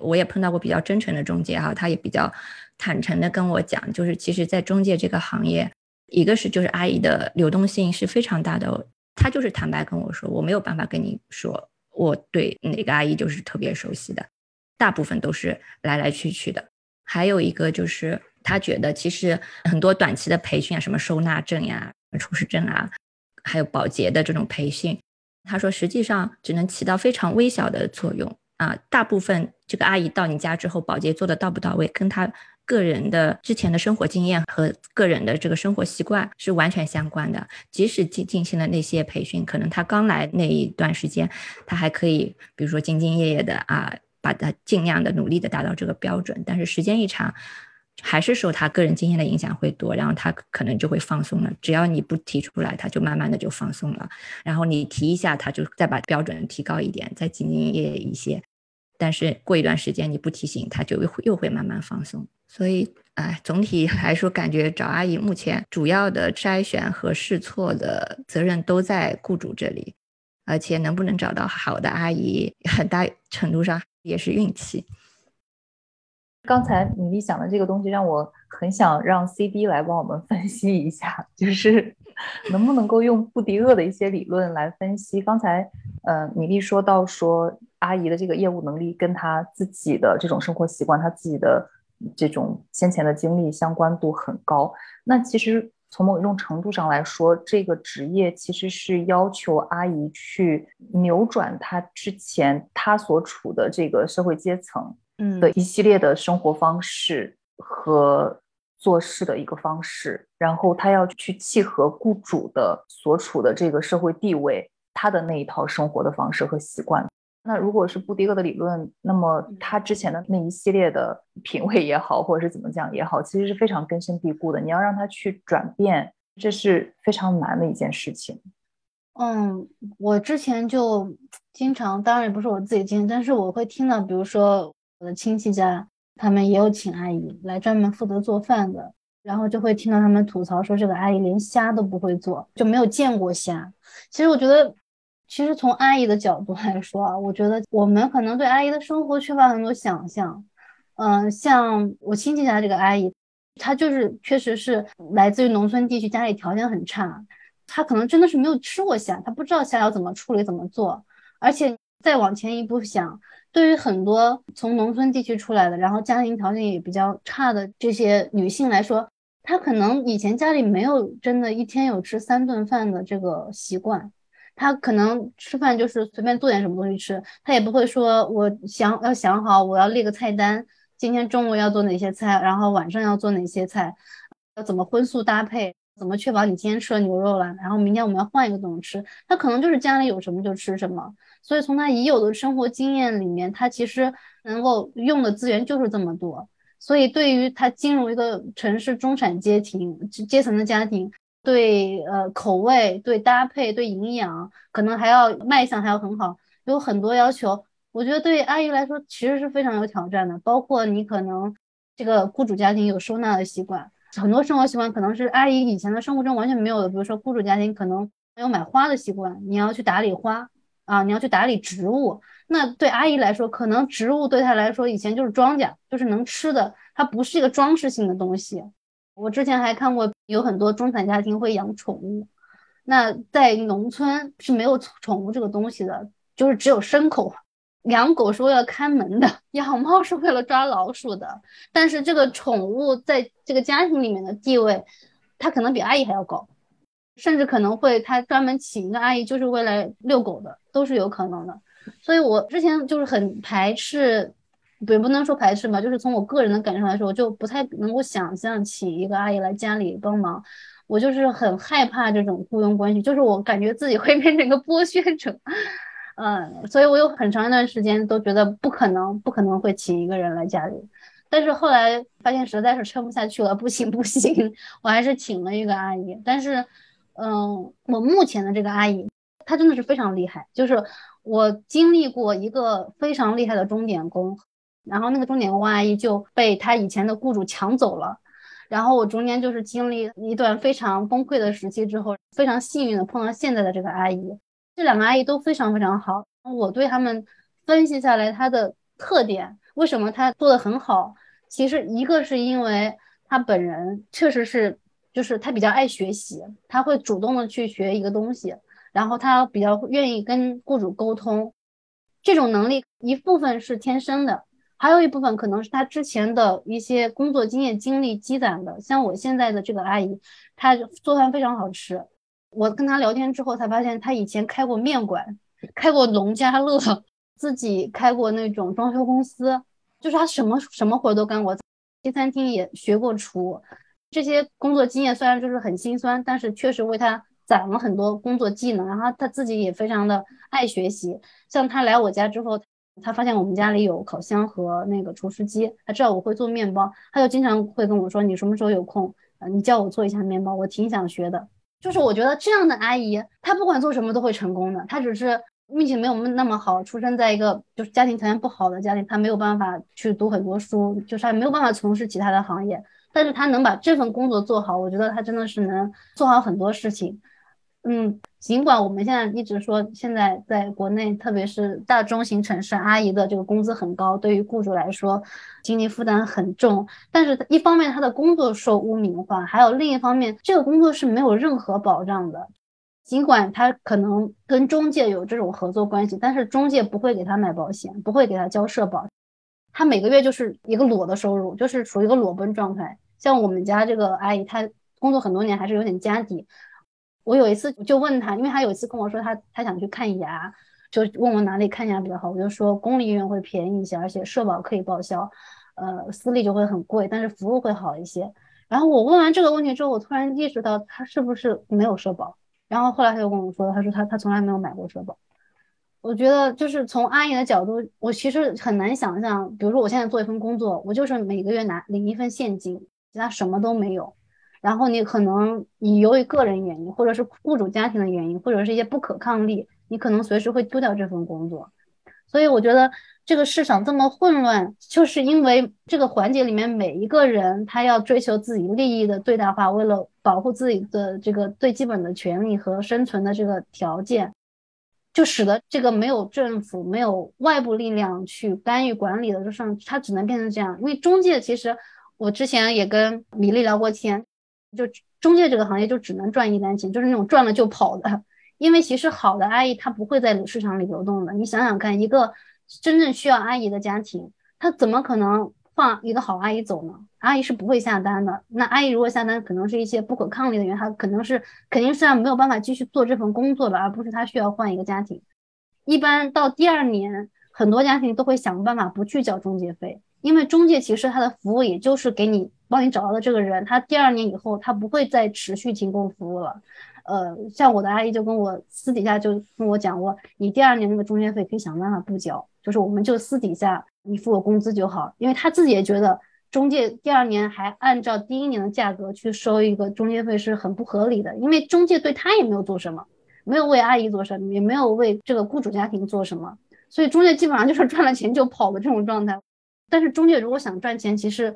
我也碰到过比较真诚的中介哈，他也比较坦诚的跟我讲，就是其实，在中介这个行业，一个是就是阿姨的流动性是非常大的，他就是坦白跟我说，我没有办法跟你说我对哪个阿姨就是特别熟悉的，大部分都是来来去去的。还有一个就是他觉得其实很多短期的培训啊，什么收纳证呀、厨师证啊，还有保洁的这种培训。他说，实际上只能起到非常微小的作用啊。大部分这个阿姨到你家之后，保洁做的到不到位，跟她个人的之前的生活经验和个人的这个生活习惯是完全相关的。即使进进行了那些培训，可能她刚来那一段时间，她还可以，比如说兢兢业业的啊，把她尽量的努力的达到这个标准。但是时间一长，还是受他个人经验的影响会多，然后他可能就会放松了。只要你不提出来，他就慢慢的就放松了。然后你提一下，他就再把标准提高一点，再兢兢业业一些。但是过一段时间你不提醒，他就又又会慢慢放松。所以，哎，总体来说，感觉找阿姨目前主要的筛选和试错的责任都在雇主这里，而且能不能找到好的阿姨，很大程度上也是运气。刚才米粒讲的这个东西，让我很想让 CD 来帮我们分析一下，就是 <laughs> 能不能够用布迪厄的一些理论来分析。刚才，呃，米粒说到说阿姨的这个业务能力跟她自己的这种生活习惯、她自己的这种先前的经历相关度很高。那其实从某一种程度上来说，这个职业其实是要求阿姨去扭转她之前她所处的这个社会阶层。的一系列的生活方式和做事的一个方式，然后他要去契合雇主的所处的这个社会地位，他的那一套生活的方式和习惯。那如果是布迪厄的理论，那么他之前的那一系列的品味也好，或者是怎么讲也好，其实是非常根深蒂固的。你要让他去转变，这是非常难的一件事情。嗯，我之前就经常，当然也不是我自己经历，但是我会听到，比如说。我的亲戚家，他们也有请阿姨来专门负责做饭的，然后就会听到他们吐槽说，这个阿姨连虾都不会做，就没有见过虾。其实我觉得，其实从阿姨的角度来说啊，我觉得我们可能对阿姨的生活缺乏很多想象。嗯，像我亲戚家这个阿姨，她就是确实是来自于农村地区，家里条件很差，她可能真的是没有吃过虾，她不知道虾要怎么处理怎么做，而且。再往前一步想，对于很多从农村地区出来的，然后家庭条件也比较差的这些女性来说，她可能以前家里没有真的一天有吃三顿饭的这个习惯，她可能吃饭就是随便做点什么东西吃，她也不会说我想要想好我要列个菜单，今天中午要做哪些菜，然后晚上要做哪些菜，要怎么荤素搭配。怎么确保你今天吃了牛肉了，然后明天我们要换一个东西吃？他可能就是家里有什么就吃什么，所以从他已有的生活经验里面，他其实能够用的资源就是这么多。所以对于他进入一个城市中产阶庭阶层的家庭，对呃口味、对搭配、对营养，可能还要卖相还要很好，有很多要求。我觉得对阿姨来说其实是非常有挑战的，包括你可能这个雇主家庭有收纳的习惯。很多生活习惯可能是阿姨以前的生活中完全没有的，比如说雇主家庭可能没有买花的习惯，你要去打理花啊，你要去打理植物。那对阿姨来说，可能植物对她来说以前就是庄稼，就是能吃的，它不是一个装饰性的东西。我之前还看过有很多中产家庭会养宠物，那在农村是没有宠物这个东西的，就是只有牲口。养狗是为了看门的，<laughs> 养猫是为了抓老鼠的。但是这个宠物在这个家庭里面的地位，它可能比阿姨还要高，甚至可能会他专门请一个阿姨就是为了遛狗的，都是有可能的。所以我之前就是很排斥，也不能说排斥吧，就是从我个人的感受来说，我就不太能够想象请一个阿姨来家里帮忙。我就是很害怕这种雇佣关系，就是我感觉自己会变成一个剥削者。嗯，所以我有很长一段时间都觉得不可能，不可能会请一个人来家里。但是后来发现实在是撑不下去了，不行不行，我还是请了一个阿姨。但是，嗯，我目前的这个阿姨，她真的是非常厉害。就是我经历过一个非常厉害的钟点工，然后那个钟点工阿姨就被她以前的雇主抢走了。然后我中间就是经历一段非常崩溃的时期之后，非常幸运的碰到现在的这个阿姨。这两个阿姨都非常非常好，我对他们分析下来，她的特点为什么她做的很好？其实一个是因为她本人确实是，就是她比较爱学习，她会主动的去学一个东西，然后她比较愿意跟雇主沟通，这种能力一部分是天生的，还有一部分可能是她之前的一些工作经验经历积攒的。像我现在的这个阿姨，她做饭非常好吃。我跟他聊天之后才发现，他以前开过面馆，开过农家乐，自己开过那种装修公司，就是他什么什么活都干过，西餐厅也学过厨。这些工作经验虽然就是很心酸，但是确实为他攒了很多工作技能。然后他自己也非常的爱学习。像他来我家之后，他发现我们家里有烤箱和那个厨师机，他知道我会做面包，他就经常会跟我说：“你什么时候有空？你教我做一下面包，我挺想学的。”就是我觉得这样的阿姨，她不管做什么都会成功的。她只是运气没有那么好，出生在一个就是家庭条件不好的家庭，她没有办法去读很多书，就是她没有办法从事其他的行业。但是她能把这份工作做好，我觉得她真的是能做好很多事情。嗯，尽管我们现在一直说，现在在国内，特别是大中型城市，阿姨的这个工资很高，对于雇主来说，经济负担很重。但是，一方面她的工作受污名化，还有另一方面，这个工作是没有任何保障的。尽管他可能跟中介有这种合作关系，但是中介不会给他买保险，不会给他交社保，他每个月就是一个裸的收入，就是处于一个裸奔状态。像我们家这个阿姨，她工作很多年，还是有点家底。我有一次就问他，因为他有一次跟我说他他想去看牙，就问我哪里看牙比较好，我就说公立医院会便宜一些，而且社保可以报销，呃，私立就会很贵，但是服务会好一些。然后我问完这个问题之后，我突然意识到他是不是没有社保。然后后来他又跟我说，他说他他从来没有买过社保。我觉得就是从阿姨的角度，我其实很难想象，比如说我现在做一份工作，我就是每个月拿领一份现金，其他什么都没有。然后你可能你由于个人原因，或者是雇主家庭的原因，或者是一些不可抗力，你可能随时会丢掉这份工作。所以我觉得这个市场这么混乱，就是因为这个环节里面每一个人他要追求自己利益的最大化，为了保护自己的这个最基本的权利和生存的这个条件，就使得这个没有政府、没有外部力量去干预管理的，就上它只能变成这样。因为中介其实我之前也跟米粒聊过天。就中介这个行业就只能赚一单钱，就是那种赚了就跑的，因为其实好的阿姨她不会在市场里流动的。你想想看，一个真正需要阿姨的家庭，他怎么可能放一个好阿姨走呢？阿姨是不会下单的。那阿姨如果下单，可能是一些不可抗力的原因，她可能是肯定是没有办法继续做这份工作的，而不是她需要换一个家庭。一般到第二年，很多家庭都会想办法不去交中介费，因为中介其实他的服务也就是给你帮你找到的这个人，他第二年以后他不会再持续提供服务了。呃，像我的阿姨就跟我私底下就跟我讲过，你第二年那个中介费可以想办法不交，就是我们就私底下你付我工资就好，因为他自己也觉得中介第二年还按照第一年的价格去收一个中介费是很不合理的，因为中介对他也没有做什么。没有为阿姨做什么，也没有为这个雇主家庭做什么，所以中介基本上就是赚了钱就跑的这种状态。但是中介如果想赚钱，其实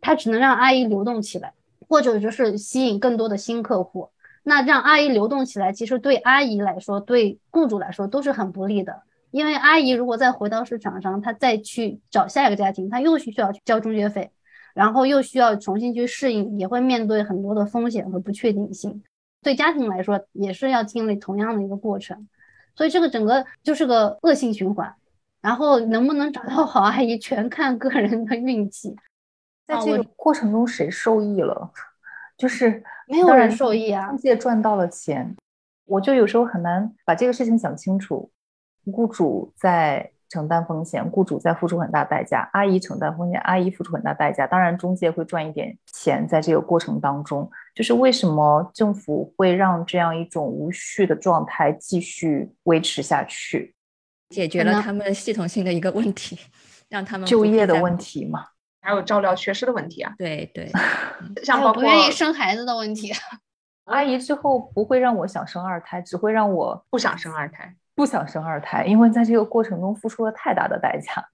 他只能让阿姨流动起来，或者就是吸引更多的新客户。那让阿姨流动起来，其实对阿姨来说，对雇主来说都是很不利的。因为阿姨如果再回到市场上，她再去找下一个家庭，她又需要去交中介费，然后又需要重新去适应，也会面对很多的风险和不确定性。对家庭来说也是要经历同样的一个过程，所以这个整个就是个恶性循环。然后能不能找到好阿姨，全看个人的运气。在这个过程中，谁受益了？就是没有人受益啊，中介赚到了钱，我就有时候很难把这个事情想清楚。雇主在。承担风险，雇主在付出很大代价；阿姨承担风险，阿姨付出很大代价。当然，中介会赚一点钱，在这个过程当中，就是为什么政府会让这样一种无序的状态继续维持下去？解决了他们系统性的一个问题，<laughs> 让他们就业的问题嘛，还有照料缺失的问题啊。对对，<laughs> 像 <laughs> 包括不愿意生孩子的问题。<laughs> 阿姨之后不会让我想生二胎，只会让我不想生二胎。不想生二胎，因为在这个过程中付出了太大的代价。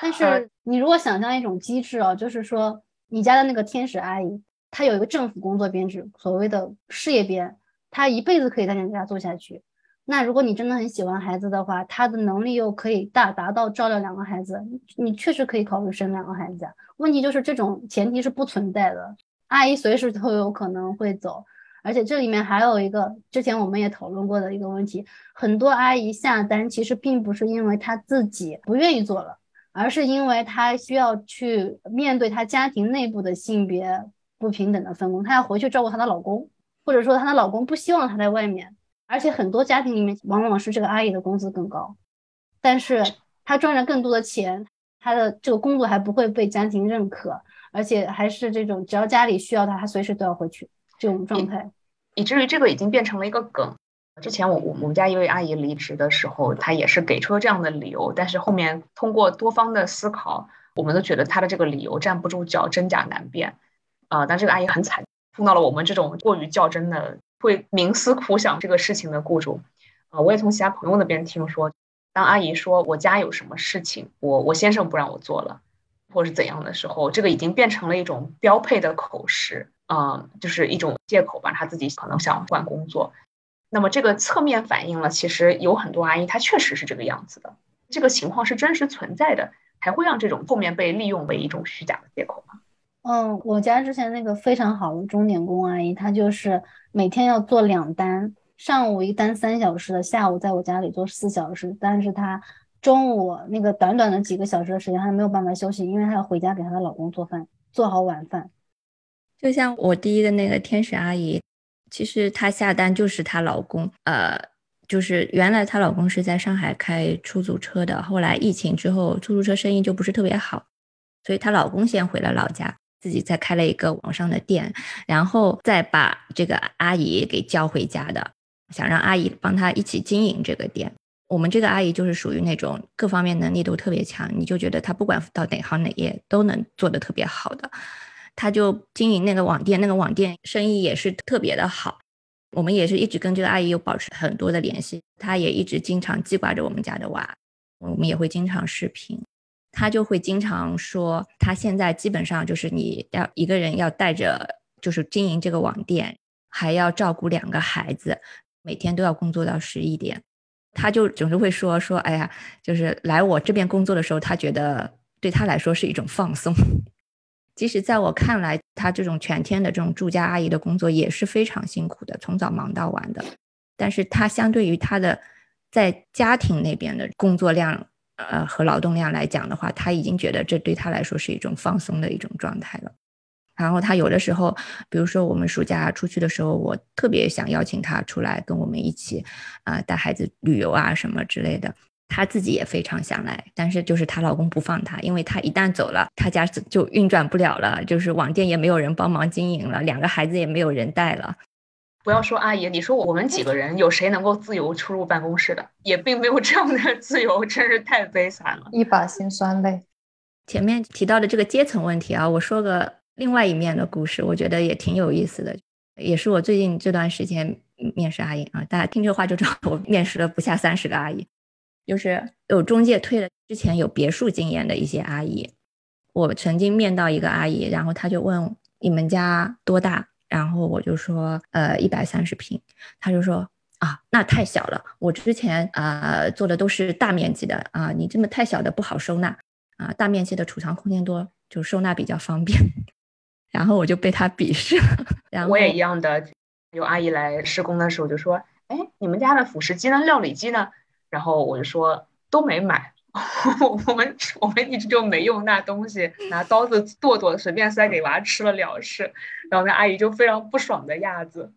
但是你如果想象一种机制哦，就是说你家的那个天使阿姨，她有一个政府工作编制，所谓的事业编，她一辈子可以在你家做下去。那如果你真的很喜欢孩子的话，他的能力又可以大达到照料两个孩子，你确实可以考虑生两个孩子。问题就是这种前提是不存在的，阿姨随时都有可能会走。而且这里面还有一个之前我们也讨论过的一个问题，很多阿姨下单其实并不是因为她自己不愿意做了，而是因为她需要去面对她家庭内部的性别不平等的分工，她要回去照顾她的老公，或者说她的老公不希望她在外面。而且很多家庭里面往往是这个阿姨的工资更高，但是她赚了更多的钱，她的这个工作还不会被家庭认可，而且还是这种只要家里需要她，她随时都要回去。这种状态，以至于这个已经变成了一个梗。之前我我我们家一位阿姨离职的时候，她也是给出了这样的理由，但是后面通过多方的思考，我们都觉得她的这个理由站不住脚，真假难辨。啊，但这个阿姨很惨，碰到了我们这种过于较真的、会冥思苦想这个事情的雇主。啊，我也从其他朋友那边听说，当阿姨说我家有什么事情，我我先生不让我做了，或是怎样的时候，这个已经变成了一种标配的口实。嗯，就是一种借口吧，他自己可能想换工作。那么这个侧面反映了，其实有很多阿姨她确实是这个样子的，这个情况是真实存在的，还会让这种后面被利用为一种虚假的借口吗？嗯，我家之前那个非常好的钟点工阿姨，她就是每天要做两单，上午一单三小时的，下午在我家里做四小时，但是她中午那个短短的几个小时的时间，她没有办法休息，因为她要回家给她的老公做饭，做好晚饭。就像我第一个那个天使阿姨，其实她下单就是她老公，呃，就是原来她老公是在上海开出租车的，后来疫情之后，出租车生意就不是特别好，所以她老公先回了老家，自己再开了一个网上的店，然后再把这个阿姨给叫回家的，想让阿姨帮他一起经营这个店。我们这个阿姨就是属于那种各方面能力都特别强，你就觉得她不管到哪行哪业都能做得特别好的。她就经营那个网店，那个网店生意也是特别的好。我们也是一直跟这个阿姨有保持很多的联系，她也一直经常记挂着我们家的娃，我们也会经常视频。她就会经常说，她现在基本上就是你要一个人要带着，就是经营这个网店，还要照顾两个孩子，每天都要工作到十一点。她就总是会说说，哎呀，就是来我这边工作的时候，她觉得对她来说是一种放松。<laughs> 即使在我看来，她这种全天的这种住家阿姨的工作也是非常辛苦的，从早忙到晚的。但是他相对于他的在家庭那边的工作量，呃和劳动量来讲的话，他已经觉得这对他来说是一种放松的一种状态了。然后他有的时候，比如说我们暑假出去的时候，我特别想邀请他出来跟我们一起，啊带孩子旅游啊什么之类的。她自己也非常想来，但是就是她老公不放她，因为她一旦走了，她家就运转不了了，就是网店也没有人帮忙经营了，两个孩子也没有人带了。不要说阿姨，你说我们几个人有谁能够自由出入办公室的？也并没有这样的 <laughs> 自由，真是太悲惨了，一把辛酸泪。前面提到的这个阶层问题啊，我说个另外一面的故事，我觉得也挺有意思的，也是我最近这段时间面试阿姨啊，大家听这话就知道我面试了不下三十个阿姨。就是有中介推了之前有别墅经验的一些阿姨，我曾经面到一个阿姨，然后她就问你们家多大，然后我就说呃一百三十平，他就说啊那太小了，我之前啊做的都是大面积的啊，你这么太小的不好收纳啊，大面积的储藏空间多，就收纳比较方便，<laughs> 然后我就被他鄙视了。然后我也一样的，有阿姨来施工的时候就说，哎你们家的辅食机呢，料理机呢？然后我就说都没买，<laughs> 我们我们一直就没用那东西，拿刀子剁剁，随便塞给娃吃了了事。然后那阿姨就非常不爽的样子。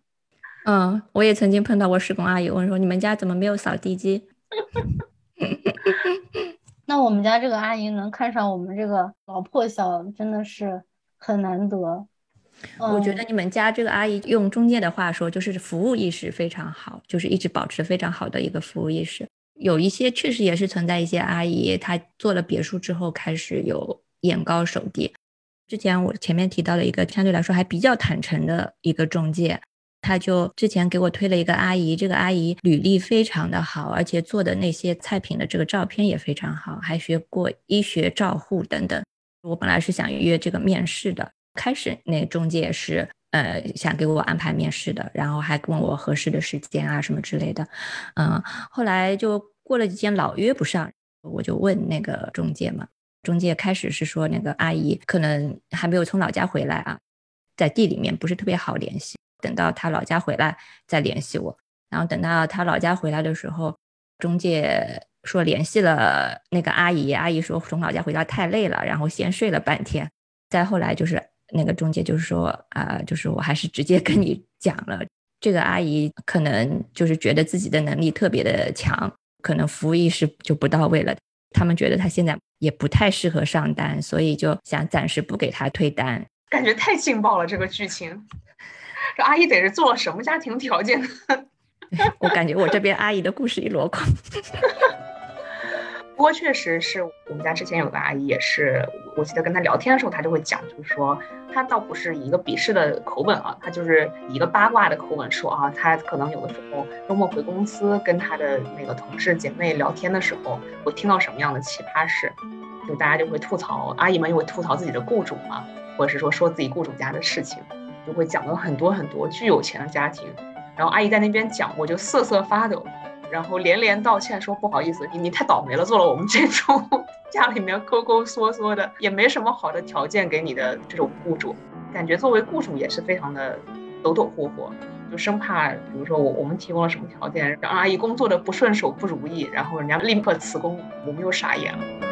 嗯，我也曾经碰到过施工阿姨，问说你们家怎么没有扫地机？<laughs> 那我们家这个阿姨能看上我们这个老破小，真的是很难得。我觉得你们家这个阿姨用中介的话说，就是服务意识非常好，就是一直保持非常好的一个服务意识。有一些确实也是存在一些阿姨，她做了别墅之后开始有眼高手低。之前我前面提到了一个相对来说还比较坦诚的一个中介，他就之前给我推了一个阿姨，这个阿姨履历非常的好，而且做的那些菜品的这个照片也非常好，还学过医学照护等等。我本来是想约这个面试的，开始那中介是呃想给我安排面试的，然后还问我合适的时间啊什么之类的，嗯，后来就。过了几天老约不上，我就问那个中介嘛。中介开始是说那个阿姨可能还没有从老家回来啊，在地里面不是特别好联系。等到她老家回来再联系我。然后等到他老家回来的时候，中介说联系了那个阿姨，阿姨说从老家回来太累了，然后先睡了半天。再后来就是那个中介就是说啊，就是我还是直接跟你讲了，这个阿姨可能就是觉得自己的能力特别的强。可能服务意识就不到位了，他们觉得他现在也不太适合上单，所以就想暂时不给他退单。感觉太劲爆了，这个剧情，这阿姨得是做了什么家庭条件？<laughs> 我感觉我这边阿姨的故事一箩筐。<laughs> 不过确实是我们家之前有个阿姨，也是我记得跟她聊天的时候，她就会讲，就是说她倒不是以一个鄙视的口吻啊，她就是一个八卦的口吻说啊，她可能有的时候周末回公司跟她的那个同事姐妹聊天的时候，会听到什么样的奇葩事，就大家就会吐槽，阿姨们又会吐槽自己的雇主嘛，或者是说说自己雇主家的事情，就会讲到很多很多巨有钱的家庭，然后阿姨在那边讲，我就瑟瑟发抖。然后连连道歉说不好意思，你你太倒霉了，做了我们这种家里面抠抠缩缩的，也没什么好的条件给你的这种雇主，感觉作为雇主也是非常的抖抖霍霍，就生怕比如说我我们提供了什么条件，让阿姨工作的不顺手不如意，然后人家立刻辞工，我们又傻眼了。